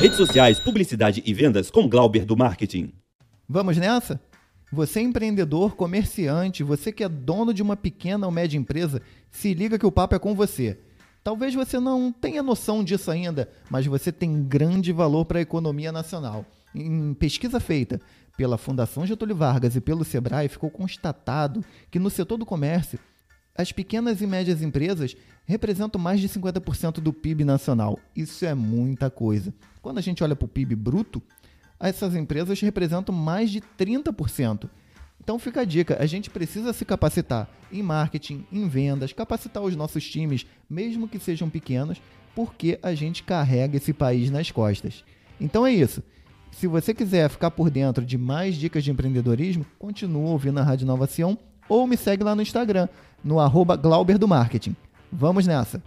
Redes sociais, publicidade e vendas com Glauber do Marketing. Vamos nessa? Você é empreendedor, comerciante, você que é dono de uma pequena ou média empresa, se liga que o papo é com você. Talvez você não tenha noção disso ainda, mas você tem grande valor para a economia nacional. Em pesquisa feita pela Fundação Getúlio Vargas e pelo Sebrae, ficou constatado que no setor do comércio, as pequenas e médias empresas representam mais de 50% do PIB nacional. Isso é muita coisa. Quando a gente olha para o PIB bruto, essas empresas representam mais de 30%. Então fica a dica, a gente precisa se capacitar em marketing, em vendas, capacitar os nossos times, mesmo que sejam pequenos, porque a gente carrega esse país nas costas. Então é isso. Se você quiser ficar por dentro de mais dicas de empreendedorismo, continua ouvindo a Rádio Nova ou me segue lá no Instagram, no arroba Glauber do Marketing. Vamos nessa!